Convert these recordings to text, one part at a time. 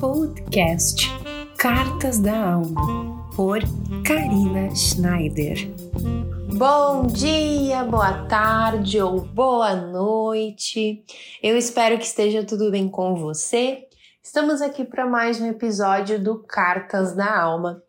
podcast Cartas da Alma, por Karina Schneider. Bom dia, boa tarde ou boa noite. Eu espero que esteja tudo bem com você. Estamos aqui para mais um episódio do Cartas da Alma.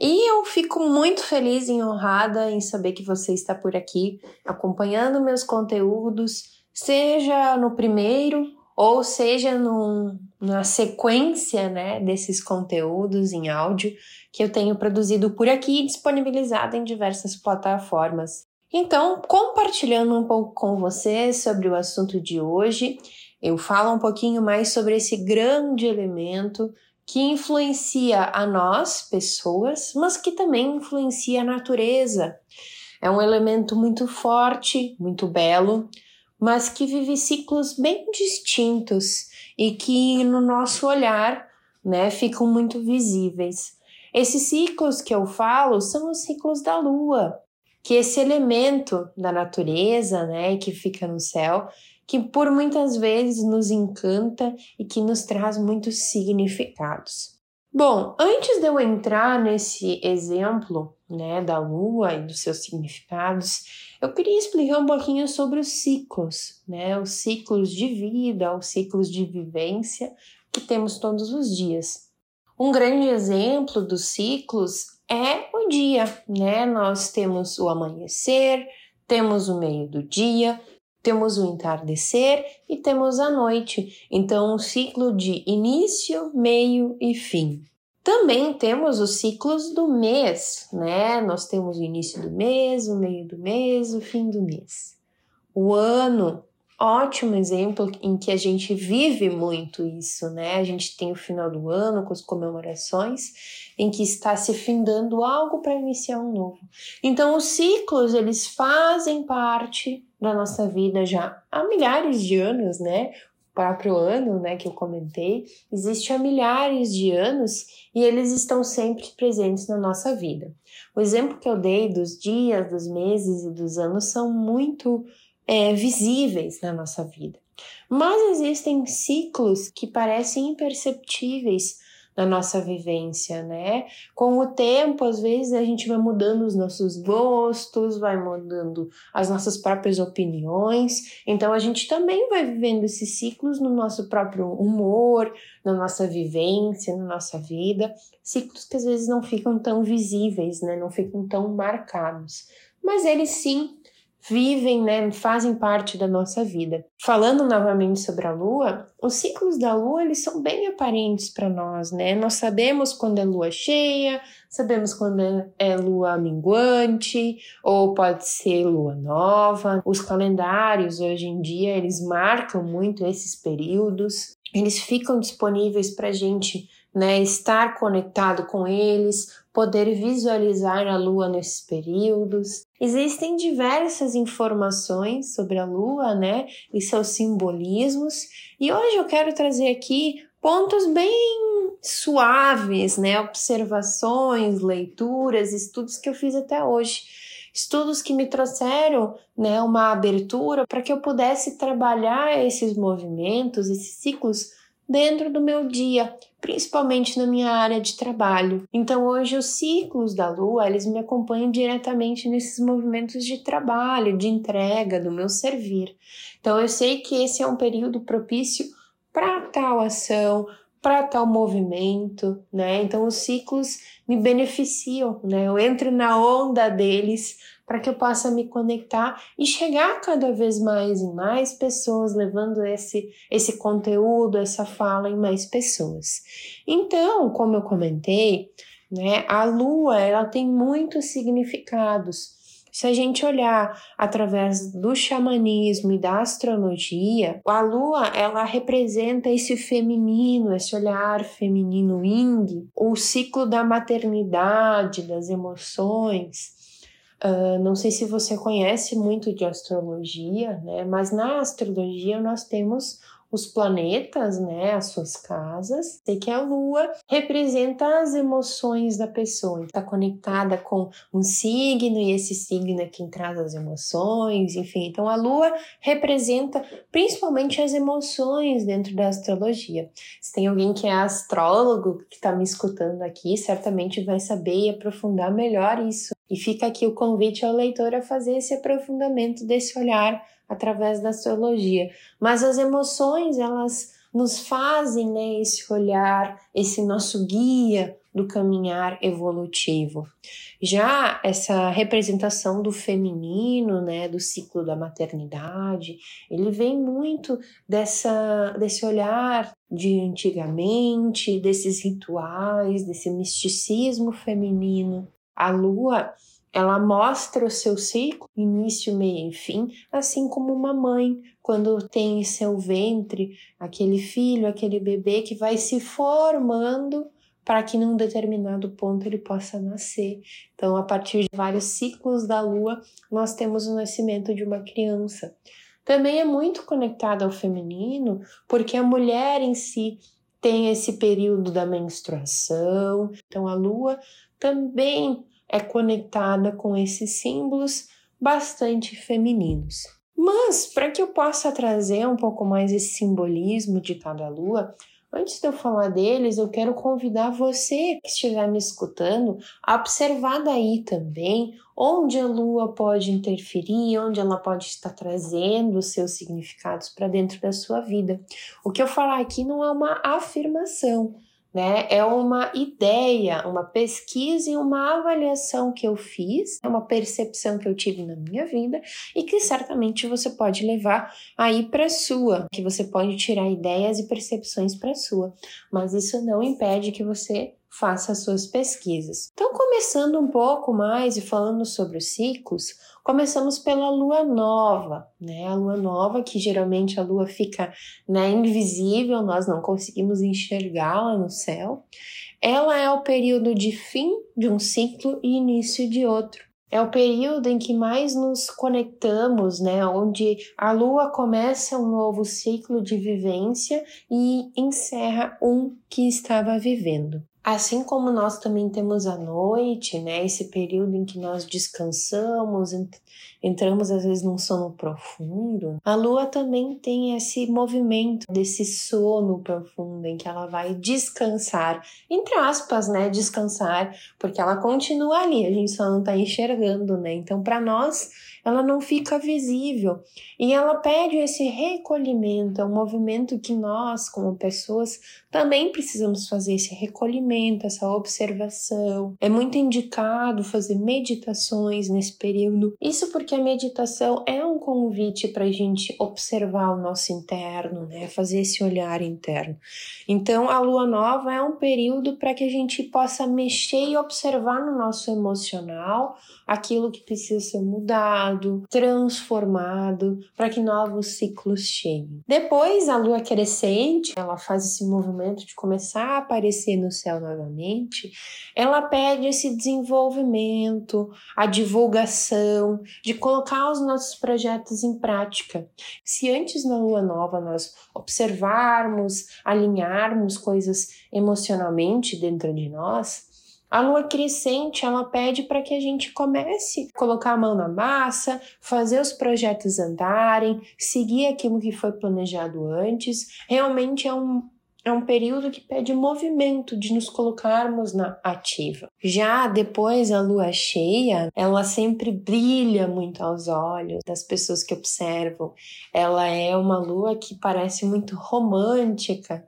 E eu fico muito feliz e honrada em saber que você está por aqui acompanhando meus conteúdos, seja no primeiro ou seja num, sequência né, desses conteúdos em áudio que eu tenho produzido por aqui e disponibilizado em diversas plataformas. Então, compartilhando um pouco com você sobre o assunto de hoje, eu falo um pouquinho mais sobre esse grande elemento que influencia a nós, pessoas, mas que também influencia a natureza. É um elemento muito forte, muito belo, mas que vive ciclos bem distintos e que no nosso olhar, né, ficam muito visíveis. Esses ciclos que eu falo são os ciclos da lua, que esse elemento da natureza, né, que fica no céu, que por muitas vezes nos encanta e que nos traz muitos significados. Bom, antes de eu entrar nesse exemplo, né, da lua e dos seus significados, eu queria explicar um pouquinho sobre os ciclos, né, os ciclos de vida, os ciclos de vivência que temos todos os dias. Um grande exemplo dos ciclos é o dia, né? Nós temos o amanhecer, temos o meio do dia, temos o entardecer e temos a noite. Então, um ciclo de início, meio e fim. Também temos os ciclos do mês, né? Nós temos o início do mês, o meio do mês, o fim do mês. O ano ótimo exemplo em que a gente vive muito isso, né? A gente tem o final do ano com as comemorações, em que está se findando algo para iniciar um novo. Então, os ciclos, eles fazem parte da nossa vida já há milhares de anos, né? Próprio ano, né, que eu comentei, existe há milhares de anos e eles estão sempre presentes na nossa vida. O exemplo que eu dei dos dias, dos meses e dos anos são muito é, visíveis na nossa vida. Mas existem ciclos que parecem imperceptíveis na nossa vivência, né? Com o tempo, às vezes a gente vai mudando os nossos gostos, vai mudando as nossas próprias opiniões. Então a gente também vai vivendo esses ciclos no nosso próprio humor, na nossa vivência, na nossa vida, ciclos que às vezes não ficam tão visíveis, né? Não ficam tão marcados. Mas eles sim vivem, né, fazem parte da nossa vida. Falando novamente sobre a lua, os ciclos da lua eles são bem aparentes para nós, né? Nós sabemos quando é lua cheia, sabemos quando é lua minguante ou pode ser lua nova. Os calendários hoje em dia eles marcam muito esses períodos. Eles ficam disponíveis para gente né, estar conectado com eles, poder visualizar a lua nesses períodos. Existem diversas informações sobre a lua, né, e seus simbolismos, e hoje eu quero trazer aqui pontos bem suaves, né, observações, leituras, estudos que eu fiz até hoje. Estudos que me trouxeram né, uma abertura para que eu pudesse trabalhar esses movimentos, esses ciclos dentro do meu dia, principalmente na minha área de trabalho. Então hoje os ciclos da lua, eles me acompanham diretamente nesses movimentos de trabalho, de entrega do meu servir. Então eu sei que esse é um período propício para tal ação, para tal movimento, né? Então os ciclos me beneficiam, né? Eu entro na onda deles para que eu possa me conectar e chegar cada vez mais em mais pessoas, levando esse, esse conteúdo, essa fala em mais pessoas. Então, como eu comentei, né, a lua ela tem muitos significados. Se a gente olhar através do xamanismo e da astrologia, a lua ela representa esse feminino, esse olhar feminino yin, o ciclo da maternidade, das emoções, Uh, não sei se você conhece muito de astrologia, né? Mas na astrologia nós temos os planetas, né, as suas casas, e que a lua representa as emoções da pessoa, está conectada com um signo e esse signo é quem traz as emoções, enfim. Então a lua representa principalmente as emoções dentro da astrologia. Se tem alguém que é astrólogo que está me escutando aqui, certamente vai saber e aprofundar melhor isso. E fica aqui o convite ao leitor a fazer esse aprofundamento desse olhar através da astrologia. Mas as emoções, elas nos fazem né, esse olhar, esse nosso guia do caminhar evolutivo. Já essa representação do feminino, né, do ciclo da maternidade, ele vem muito dessa, desse olhar de antigamente, desses rituais, desse misticismo feminino. A lua ela mostra o seu ciclo, início, meio e fim, assim como uma mãe, quando tem em seu ventre aquele filho, aquele bebê que vai se formando para que num determinado ponto ele possa nascer. Então, a partir de vários ciclos da lua, nós temos o nascimento de uma criança. Também é muito conectada ao feminino, porque a mulher em si tem esse período da menstruação. Então, a lua também é conectada com esses símbolos bastante femininos. Mas, para que eu possa trazer um pouco mais esse simbolismo de cada lua, antes de eu falar deles, eu quero convidar você que estiver me escutando a observar daí também onde a lua pode interferir, onde ela pode estar trazendo os seus significados para dentro da sua vida. O que eu falar aqui não é uma afirmação, né? É uma ideia, uma pesquisa e uma avaliação que eu fiz, é uma percepção que eu tive na minha vida e que certamente você pode levar aí para sua, que você pode tirar ideias e percepções para sua, mas isso não impede que você faça as suas pesquisas. Então, começando um pouco mais e falando sobre os ciclos, começamos pela lua nova, né? A lua nova, que geralmente a lua fica né, invisível, nós não conseguimos enxergá-la no céu. Ela é o período de fim de um ciclo e início de outro. É o período em que mais nos conectamos, né? Onde a lua começa um novo ciclo de vivência e encerra um que estava vivendo. Assim como nós também temos a noite, né, esse período em que nós descansamos, entramos às vezes num sono profundo, a lua também tem esse movimento desse sono profundo em que ela vai descansar, entre aspas, né, descansar, porque ela continua ali, a gente só não tá enxergando, né? Então, para nós, ela não fica visível e ela pede esse recolhimento, é um movimento que nós, como pessoas, também precisamos fazer esse recolhimento, essa observação. É muito indicado fazer meditações nesse período. Isso porque a meditação é um convite para a gente observar o nosso interno, né? Fazer esse olhar interno. Então, a lua nova é um período para que a gente possa mexer e observar no nosso emocional aquilo que precisa ser mudado, transformado, para que novos ciclos cheguem. Depois, a lua crescente, ela faz esse movimento de começar a aparecer no céu novamente. Ela pede esse desenvolvimento, a divulgação, de colocar os nossos projetos em prática. Se antes na lua nova nós observarmos, alinharmos coisas emocionalmente dentro de nós, a lua crescente, ela pede para que a gente comece a colocar a mão na massa, fazer os projetos andarem, seguir aquilo que foi planejado antes. Realmente é um, é um período que pede movimento, de nos colocarmos na ativa. Já depois, a lua cheia, ela sempre brilha muito aos olhos das pessoas que observam. Ela é uma lua que parece muito romântica,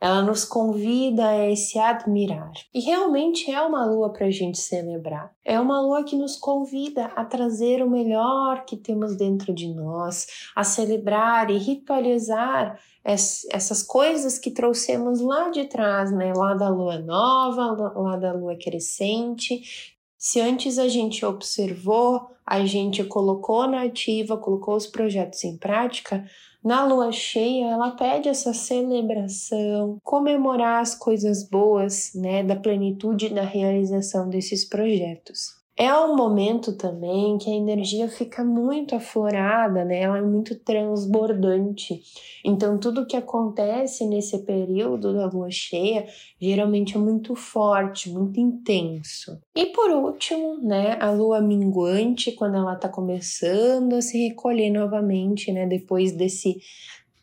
ela nos convida a se admirar. E realmente é uma lua para a gente celebrar. É uma lua que nos convida a trazer o melhor que temos dentro de nós, a celebrar e ritualizar essas coisas que trouxemos lá de trás, né? Lá da lua nova, lá da lua crescente. Se antes a gente observou, a gente colocou na ativa, colocou os projetos em prática, na lua cheia, ela pede essa celebração, comemorar as coisas boas, né, da plenitude da realização desses projetos. É um momento também que a energia fica muito aflorada, né? Ela é muito transbordante. Então, tudo que acontece nesse período da lua cheia geralmente é muito forte, muito intenso. E por último, né, a lua minguante, quando ela está começando a se recolher novamente, né, depois desse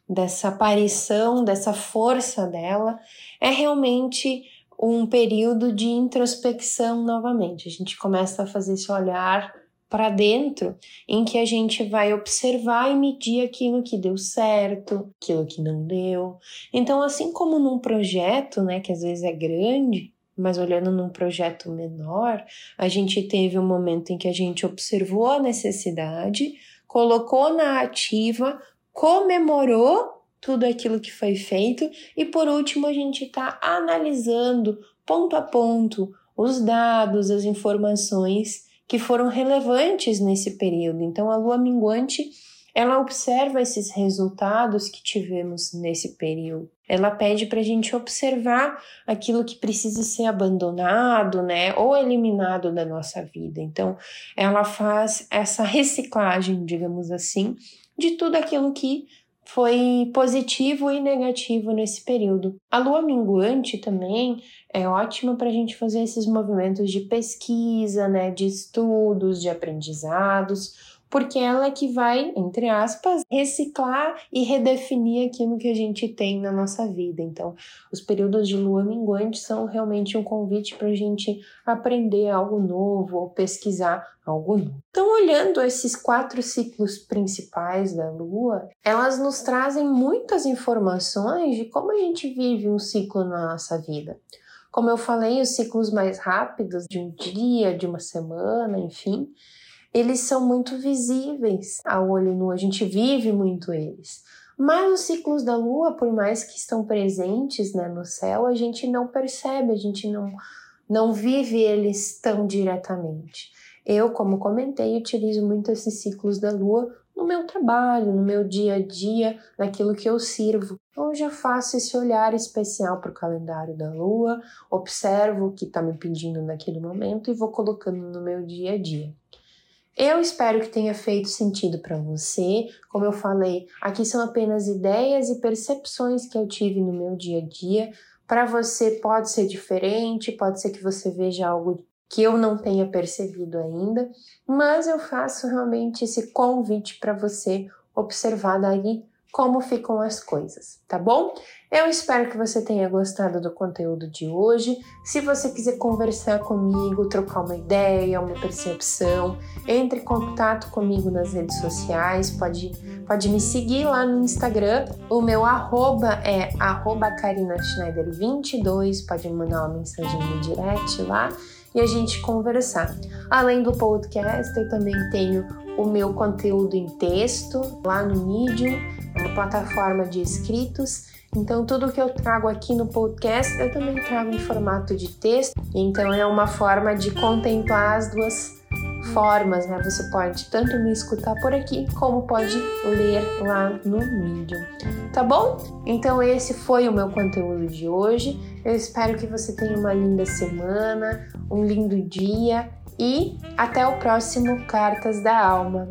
dessa aparição, dessa força dela, é realmente um período de introspecção novamente. A gente começa a fazer esse olhar para dentro, em que a gente vai observar e medir aquilo que deu certo, aquilo que não deu. Então, assim como num projeto, né, que às vezes é grande, mas olhando num projeto menor, a gente teve um momento em que a gente observou a necessidade, colocou na ativa, comemorou tudo aquilo que foi feito e por último a gente está analisando ponto a ponto os dados, as informações que foram relevantes nesse período. Então a lua minguante ela observa esses resultados que tivemos nesse período. Ela pede para a gente observar aquilo que precisa ser abandonado, né, ou eliminado da nossa vida. Então, ela faz essa reciclagem, digamos assim, de tudo aquilo que foi positivo e negativo nesse período. A lua minguante também é ótima para a gente fazer esses movimentos de pesquisa, né, de estudos, de aprendizados, porque ela é que vai, entre aspas, reciclar e redefinir aquilo que a gente tem na nossa vida. Então, os períodos de lua minguante são realmente um convite para a gente aprender algo novo ou pesquisar algo novo. Então, olhando esses quatro ciclos principais da lua, elas nos trazem muitas informações de como a gente vive um ciclo na nossa vida. Como eu falei, os ciclos mais rápidos de um dia, de uma semana, enfim, eles são muito visíveis ao olho nu, a gente vive muito eles. Mas os ciclos da lua, por mais que estão presentes né, no céu, a gente não percebe, a gente não, não vive eles tão diretamente. Eu, como comentei, utilizo muito esses ciclos da lua no meu trabalho, no meu dia a dia, naquilo que eu sirvo. Então, eu já faço esse olhar especial para o calendário da lua, observo o que está me pedindo naquele momento e vou colocando no meu dia a dia. Eu espero que tenha feito sentido para você. Como eu falei, aqui são apenas ideias e percepções que eu tive no meu dia a dia. Para você pode ser diferente, pode ser que você veja algo que eu não tenha percebido ainda, mas eu faço realmente esse convite para você observar daí como ficam as coisas, tá bom? Eu espero que você tenha gostado do conteúdo de hoje. Se você quiser conversar comigo, trocar uma ideia, uma percepção, entre em contato comigo nas redes sociais, pode, pode me seguir lá no Instagram. O meu arroba é arroba Schneider22, pode me mandar uma mensagem no direct lá e a gente conversar. Além do podcast, eu também tenho o meu conteúdo em texto lá no Medium, uma plataforma de escritos. Então, tudo que eu trago aqui no podcast, eu também trago em formato de texto. Então, é uma forma de contemplar as duas formas, né? Você pode tanto me escutar por aqui, como pode ler lá no Medium. Tá bom? Então, esse foi o meu conteúdo de hoje. Eu espero que você tenha uma linda semana, um lindo dia e até o próximo Cartas da Alma.